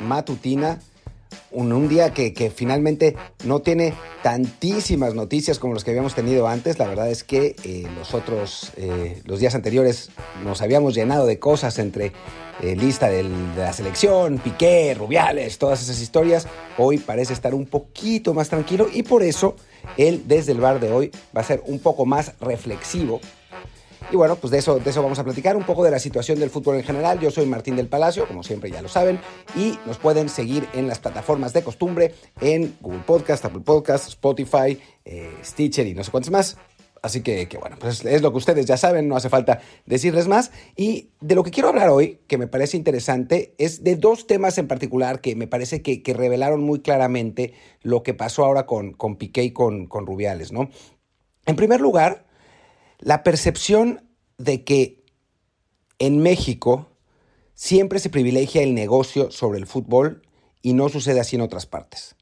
Matutina. Un, día que, finalmente no tiene tantísimas noticias como los que habíamos tenido antes. La verdad es que eh, los otros, eh, días anteriores nos habíamos llenado de cosas entre eh, lista de la selección, Piqué, Rubiales, todas esas historias. Hoy parece estar un poquito más tranquilo y por eso él desde el bar de hoy va a ser un poco más reflexivo y bueno, pues de eso, de eso vamos a platicar, un poco de la situación del fútbol en general. Yo soy Martín del Palacio, como siempre ya lo saben, y nos pueden seguir en las plataformas de costumbre, en Google Podcast, Apple Podcast, Spotify, eh, Stitcher y no sé cuántos más. Así que, que, bueno, pues es lo que ustedes ya saben, no hace falta decirles más. Y de lo que quiero hablar hoy, que me parece interesante, es de dos temas en particular que me parece que, que revelaron muy claramente lo que pasó ahora con, con Piqué y con, con Rubiales, ¿no? En primer lugar, la percepción de que en México siempre se privilegia el negocio sobre el fútbol y no sucede así en otras partes.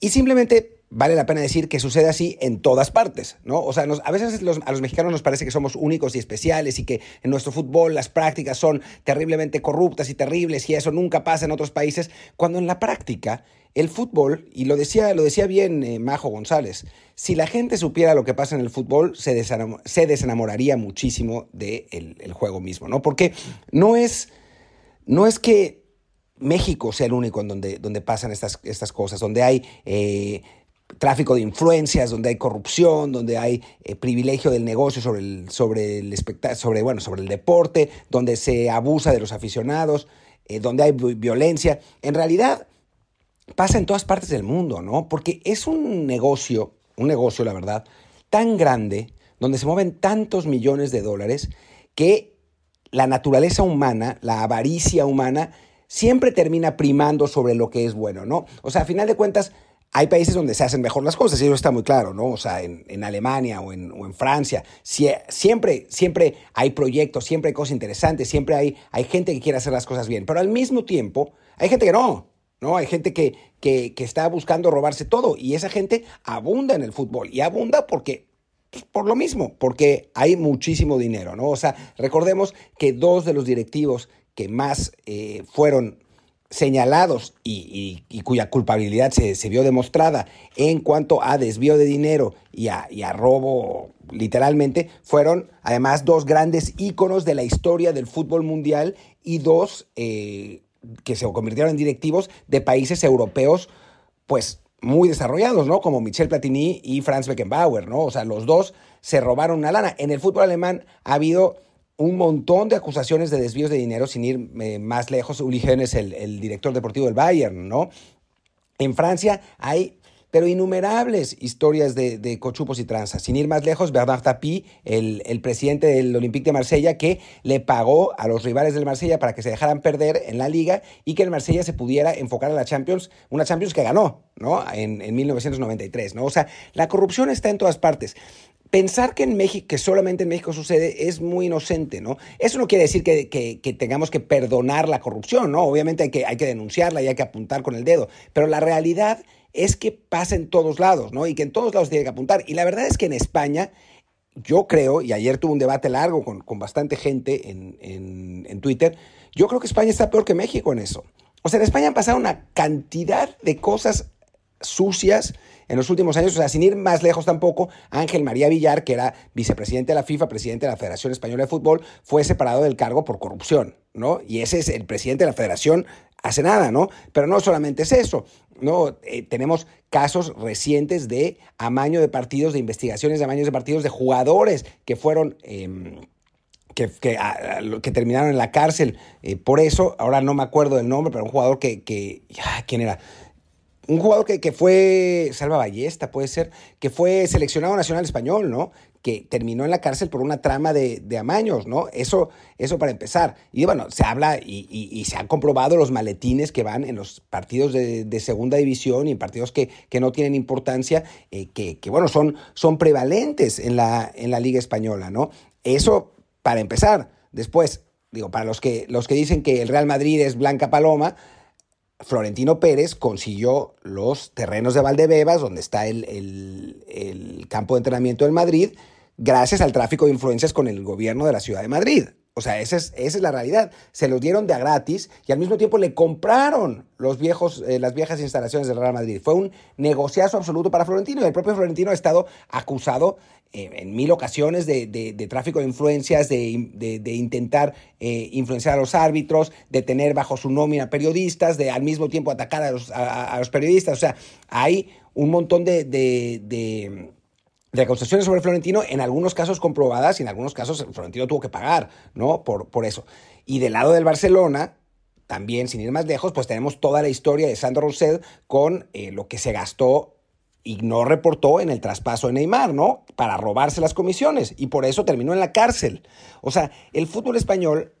Y simplemente vale la pena decir que sucede así en todas partes, ¿no? O sea, a veces a los mexicanos nos parece que somos únicos y especiales y que en nuestro fútbol las prácticas son terriblemente corruptas y terribles y eso nunca pasa en otros países, cuando en la práctica el fútbol, y lo decía, lo decía bien eh, Majo González, si la gente supiera lo que pasa en el fútbol, se, desenamor, se desenamoraría muchísimo del de el juego mismo, ¿no? Porque no es, no es que México sea el único en donde, donde pasan estas, estas cosas, donde hay... Eh, tráfico de influencias, donde hay corrupción, donde hay eh, privilegio del negocio sobre el, sobre el sobre, bueno, sobre el deporte, donde se abusa de los aficionados, eh, donde hay violencia. En realidad pasa en todas partes del mundo, ¿no? Porque es un negocio, un negocio, la verdad, tan grande, donde se mueven tantos millones de dólares, que la naturaleza humana, la avaricia humana, siempre termina primando sobre lo que es bueno, ¿no? O sea, a final de cuentas, hay países donde se hacen mejor las cosas, y eso está muy claro, ¿no? O sea, en, en Alemania o en, o en Francia, si, siempre, siempre hay proyectos, siempre hay cosas interesantes, siempre hay, hay gente que quiere hacer las cosas bien, pero al mismo tiempo hay gente que no, ¿no? Hay gente que, que, que está buscando robarse todo, y esa gente abunda en el fútbol, y abunda porque pues, por lo mismo, porque hay muchísimo dinero, ¿no? O sea, recordemos que dos de los directivos que más eh, fueron señalados y, cuya culpabilidad se, se, vio demostrada en cuanto a desvío de dinero y a, y a, robo, literalmente, fueron además dos grandes íconos de la historia del fútbol mundial y dos eh, que se convirtieron en directivos de países europeos, pues muy desarrollados, ¿no? Como Michel Platini y Franz Beckenbauer, ¿no? O sea, los dos se robaron una lana. En el fútbol alemán ha habido un montón de acusaciones de desvíos de dinero, sin ir eh, más lejos. Uli Hoeneß, el, director deportivo del Bayern, ¿no? En Francia hay pero innumerables historias de, de, cochupos y tranzas. Sin ir más lejos, Bernard Tapie, el, el, presidente del Olympique de Marsella, que le pagó a los rivales del Marsella para que se dejaran perder en la liga y que el Marsella se pudiera enfocar a la Champions, una Champions que ganó, ¿no? En, en 1993, ¿no? O sea, la corrupción está en todas partes pensar que en México, que solamente en México sucede, es muy inocente, ¿no? Eso no quiere decir que, que, tengamos que perdonar la corrupción, ¿no? Obviamente hay que, hay que denunciarla y hay que apuntar con el dedo, pero la realidad es que pasa en todos lados, ¿no? Y que en todos lados tiene que apuntar. Y la verdad es que en España, yo creo, y ayer tuve un debate largo con, con bastante gente en, en, en Twitter, yo creo que España está peor que México en eso. O sea, en España han pasado una cantidad de cosas sucias en los últimos años, o sea, sin ir más lejos tampoco, Ángel María Villar, que era vicepresidente de la FIFA, presidente de la Federación Española de Fútbol, fue separado del cargo por corrupción, ¿no? Y ese es el presidente de la federación hace nada, ¿no? Pero no solamente es eso, ¿no? Eh, tenemos casos recientes de amaño de partidos, de investigaciones de amaños de partidos de jugadores que fueron... Eh, que, que, terminaron en la cárcel eh, por eso, ahora no me acuerdo del nombre, pero un jugador que, que ya, ¿quién era? Un jugador que, que, fue, Salva Ballesta puede ser, que fue seleccionado nacional español, ¿no? Que terminó en la cárcel por una trama de, de amaños, ¿no? Eso, eso para empezar. Y bueno, se habla y, y, se han comprobado los maletines que van en los partidos de, de segunda división y en partidos que, que no tienen importancia, eh, que, que, bueno, son, son prevalentes en la, en la Liga Española, ¿no? Eso para empezar. Después, digo, para los que, los que dicen que el Real Madrid es Blanca Paloma, Florentino Pérez consiguió los terrenos de Valdebebas, donde está el, el, campo de entrenamiento del Madrid, gracias al tráfico de influencias con el gobierno de la Ciudad de Madrid. O sea, esa es, esa es la realidad. Se los dieron de a gratis y al mismo tiempo le compraron los viejos, eh, las viejas instalaciones del Real Madrid. Fue un negociazo absoluto para Florentino el propio Florentino ha estado acusado eh, en mil ocasiones de, tráfico de influencias, de, intentar eh, influenciar a los árbitros, de tener bajo su nómina periodistas, de al mismo tiempo atacar a los, a los periodistas. O sea, hay un montón de de acusaciones sobre Florentino, en algunos casos comprobadas y en algunos casos Florentino tuvo que pagar, ¿no? Por, por eso. Y del lado del Barcelona, también, sin ir más lejos, pues tenemos toda la historia de Sandro Rousset con eh, lo que se gastó y no reportó en el traspaso de Neymar, ¿no? Para robarse las comisiones y por eso terminó en la cárcel. O sea, el fútbol español,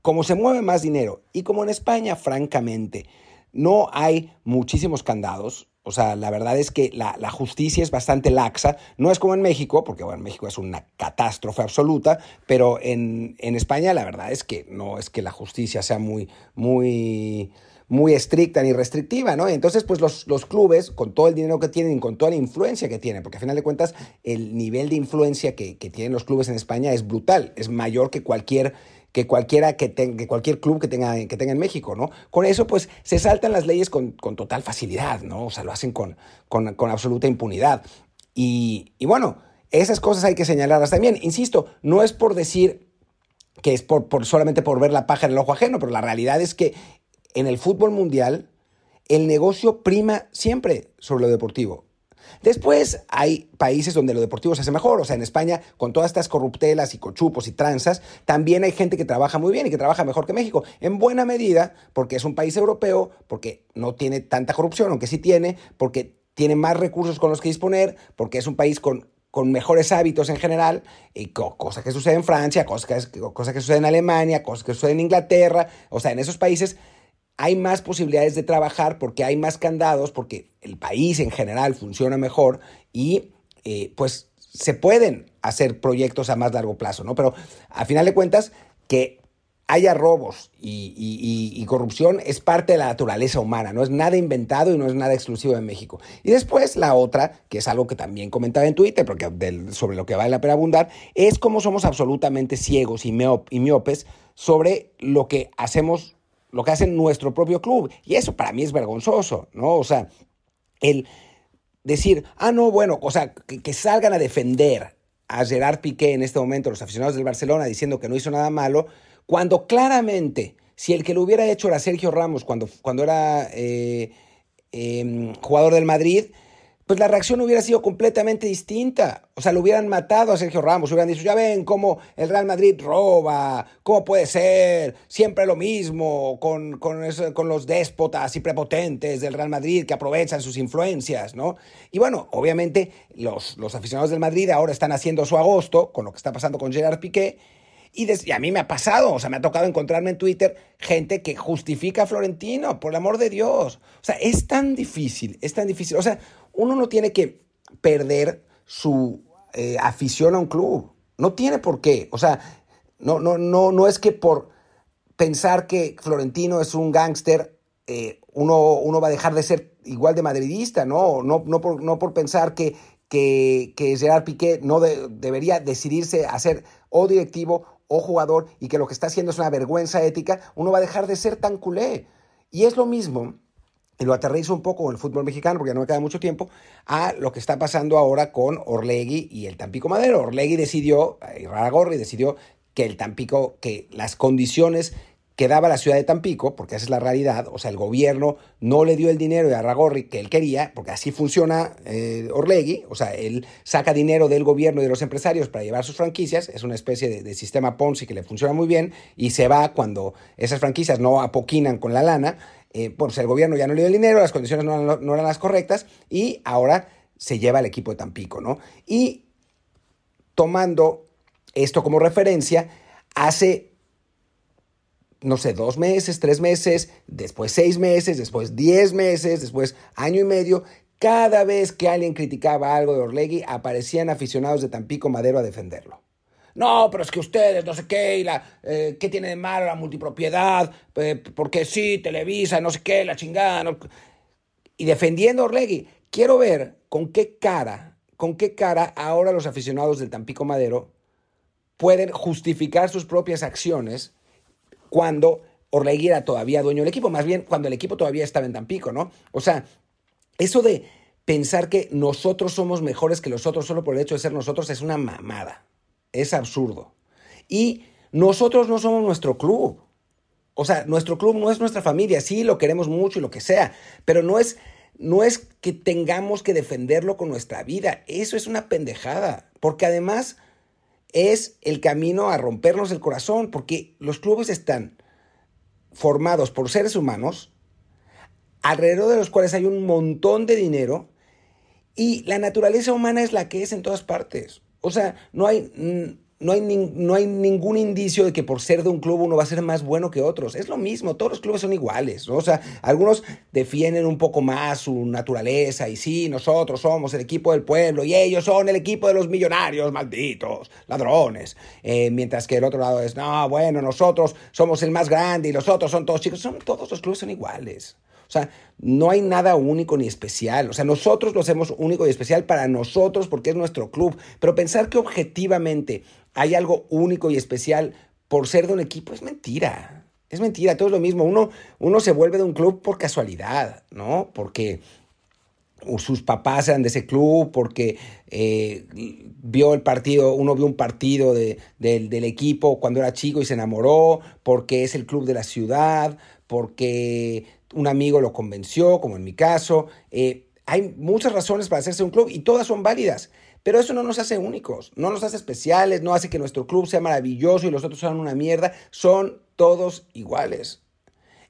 como se mueve más dinero y como en España, francamente, no hay muchísimos candados, o sea, la verdad es que la, justicia es bastante laxa. No es como en México, porque bueno, México es una catástrofe absoluta, pero en, España la verdad es que no es que la justicia sea muy, muy, muy estricta ni restrictiva, ¿no? Entonces, pues los, los clubes, con todo el dinero que tienen y con toda la influencia que tienen, porque a final de cuentas el nivel de influencia que, que tienen los clubes en España es brutal, es mayor que cualquier que cualquiera que tenga, cualquier club que tenga, que tenga en México, ¿no? Con eso, pues, se saltan las leyes con, total facilidad, ¿no? O sea, lo hacen con, con, absoluta impunidad. Y, bueno, esas cosas hay que señalarlas también. Insisto, no es por decir que es por, por, solamente por ver la paja en el ojo ajeno, pero la realidad es que en el fútbol mundial el negocio prima siempre sobre lo deportivo. Después hay países donde lo deportivo se hace mejor, o sea, en España, con todas estas corruptelas y cochupos y tranzas, también hay gente que trabaja muy bien y que trabaja mejor que México, en buena medida, porque es un país europeo, porque no tiene tanta corrupción, aunque sí tiene, porque tiene más recursos con los que disponer, porque es un país con, con mejores hábitos en general, y cosa que sucede en Francia, cosa que, cosa que sucede en Alemania, cosa que sucede en Inglaterra, o sea, en esos países hay más posibilidades de trabajar porque hay más candados, porque el país en general funciona mejor y eh, pues se pueden hacer proyectos a más largo plazo, ¿no? Pero a final de cuentas, que haya robos y, corrupción es parte de la naturaleza humana, no es nada inventado y no es nada exclusivo de México. Y después la otra, que es algo que también comentaba en Twitter, porque sobre lo que vale la pena abundar, es cómo somos absolutamente ciegos y, y miopes sobre lo que hacemos lo que hace nuestro propio club. Y eso para mí es vergonzoso, ¿no? O sea, el decir, ah, no, bueno, o sea, que, salgan a defender a Gerard Piqué en este momento, los aficionados del Barcelona, diciendo que no hizo nada malo, cuando claramente, si el que lo hubiera hecho era Sergio Ramos cuando, cuando era eh, em, jugador del Madrid, pues la reacción hubiera sido completamente distinta. O sea, lo hubieran matado a Sergio Ramos, hubieran dicho, ya ven cómo el Real Madrid roba, cómo puede ser, siempre lo mismo, con, con, los déspotas y prepotentes del Real Madrid que aprovechan sus influencias, ¿no? Y bueno, obviamente los, los aficionados del Madrid ahora están haciendo su agosto con lo que está pasando con Gerard Piqué y, a mí me ha pasado, o sea, me ha tocado encontrarme en Twitter gente que justifica a Florentino, por el amor de Dios. O sea, es tan difícil, es tan difícil. O sea, uno no tiene que perder su eh, afición a un club. No tiene por qué. O sea, no, no, no, no es que por pensar que Florentino es un gángster, eh, uno, uno va a dejar de ser igual de madridista, ¿no? No, no, por, no por pensar que, que, que Gerard Piqué no debería decidirse a ser o directivo o jugador y que lo que está haciendo es una vergüenza ética, uno va a dejar de ser tan culé. Y es lo mismo, y lo aterrizo un poco en el fútbol mexicano, porque ya no me queda mucho tiempo, a lo que está pasando ahora con Orlegui y el Tampico Madero. Orlegui decidió, y Raragorri decidió que el Tampico, que las condiciones que daba la ciudad de Tampico, porque esa es la realidad, o sea, el gobierno no le dio el dinero de Arragorri que él quería, porque así funciona eh, Orlegui, o sea, él saca dinero del gobierno y de los empresarios para llevar sus franquicias, es una especie de, sistema Ponzi que le funciona muy bien, y se va cuando esas franquicias no apoquinan con la lana, eh, pues el gobierno ya no le dio el dinero, las condiciones no, no eran las correctas, y ahora se lleva el equipo de Tampico, ¿no? Y tomando esto como referencia, hace no sé, dos meses, tres meses, después seis meses, después diez meses, después año y medio, cada vez que alguien criticaba algo de Orlegui, aparecían aficionados de Tampico Madero a defenderlo. No, pero es que ustedes, no sé qué, y la, eh, ¿qué tiene de malo la multipropiedad? Eh, porque sí, Televisa, no sé qué, la chingada. Y defendiendo a Orlegui, quiero ver con qué cara, con qué cara ahora los aficionados del Tampico Madero pueden justificar sus propias acciones cuando Orlegui era todavía dueño del equipo, más bien cuando el equipo todavía estaba en Tampico, ¿no? O sea, eso de pensar que nosotros somos mejores que los otros solo por el hecho de ser nosotros es una mamada. Es absurdo. Y nosotros no somos nuestro club. O sea, nuestro club no es nuestra familia, sí, lo queremos mucho y lo que sea, pero no es, no es que tengamos que defenderlo con nuestra vida. Eso es una pendejada, porque además es el camino a rompernos el corazón, porque los clubes están formados por seres humanos, alrededor de los cuales hay un montón de dinero, y la naturaleza humana es la que es en todas partes. O sea, no hay, no hay, no hay ningún indicio de que por ser de un club uno va a ser más bueno que otros. Es lo mismo, todos los clubes son iguales. O sea, algunos defienden un poco más su naturaleza y sí, nosotros somos el equipo del pueblo y ellos son el equipo de los millonarios, malditos, ladrones. Eh, mientras que el otro lado es, no, bueno, nosotros somos el más grande y los otros son todos chicos. Son, todos los clubes son iguales. O sea, no hay nada único ni especial. O sea, nosotros lo hacemos único y especial para nosotros porque es nuestro club. Pero pensar que objetivamente hay algo único y especial por ser de un equipo es mentira. Es mentira, todo es lo mismo. Uno, uno se vuelve de un club por casualidad, ¿no? Porque sus papás eran de ese club, porque eh, vio el partido, uno vio un partido de, del equipo cuando era chico y se enamoró, porque es el club de la ciudad, porque un amigo lo convenció, como en mi caso. Eh, hay muchas razones para hacerse un club y todas son válidas. Pero eso no nos hace únicos, no nos hace especiales, no hace que nuestro club sea maravilloso y los otros sean una mierda. Son todos iguales.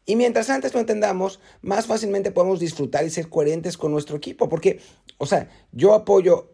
Y mientras antes lo entendamos, más fácilmente podemos disfrutar y ser coherentes con nuestro equipo. Porque, o sea, yo apoyo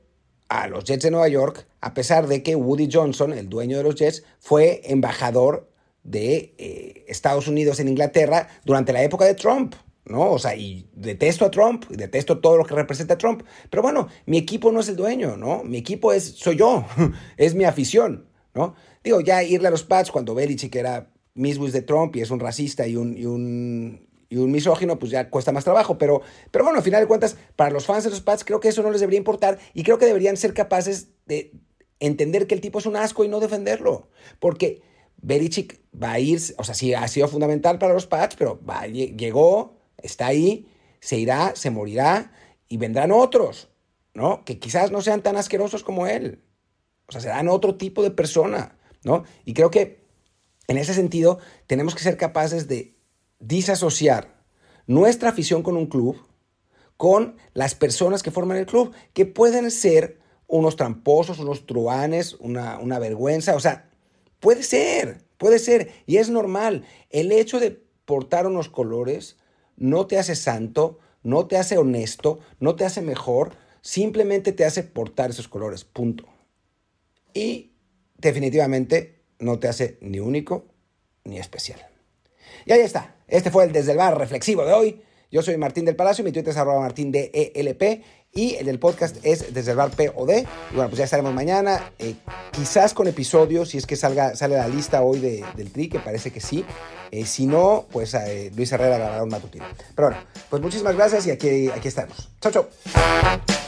a los Jets de Nueva York, a pesar de que Woody Johnson, el dueño de los Jets, fue embajador de eh, Estados Unidos en Inglaterra durante la época de Trump. ¿no? O sea, y detesto a Trump, detesto todo lo que representa a Trump, pero bueno, mi equipo no es el dueño, ¿no? Mi equipo es, soy yo, es mi afición, ¿no? Digo, ya irle a los Pats cuando Belichick era mismo de Trump y es un racista y un, y un, y un misógino, pues ya cuesta más trabajo, pero, pero bueno, al final de cuentas, para los fans de los Pats creo que eso no les debería importar y creo que deberían ser capaces de entender que el tipo es un asco y no defenderlo, porque Belichick va a ir, o sea, sí ha sido fundamental para los Pats, pero va, llegó, está ahí, se irá, se morirá y vendrán otros, ¿no? Que quizás no sean tan asquerosos como él. O sea, serán otro tipo de persona, ¿no? Y creo que en ese sentido tenemos que ser capaces de disasociar nuestra afición con un club con las personas que forman el club, que pueden ser unos tramposos, unos truanes, una, una vergüenza, o sea, Puede ser, puede ser, y es normal. El hecho de portar unos colores no te hace santo, no te hace honesto, no te hace mejor, simplemente te hace portar esos colores, punto. Y definitivamente no te hace ni único ni especial. Y ahí está, este fue el Desde el Bar reflexivo de hoy. Yo soy Martín del Palacio, mi Twitter es arroba martín de ELP y el del podcast es desde el POD. Y bueno, pues ya estaremos mañana, eh, quizás con episodios, si es que salga, sale la lista hoy del TRI, que parece que sí. Eh, si no, pues eh, Luis Herrera grabará un matutino. Pero bueno, pues muchísimas gracias y aquí, aquí estamos. Chao, chao.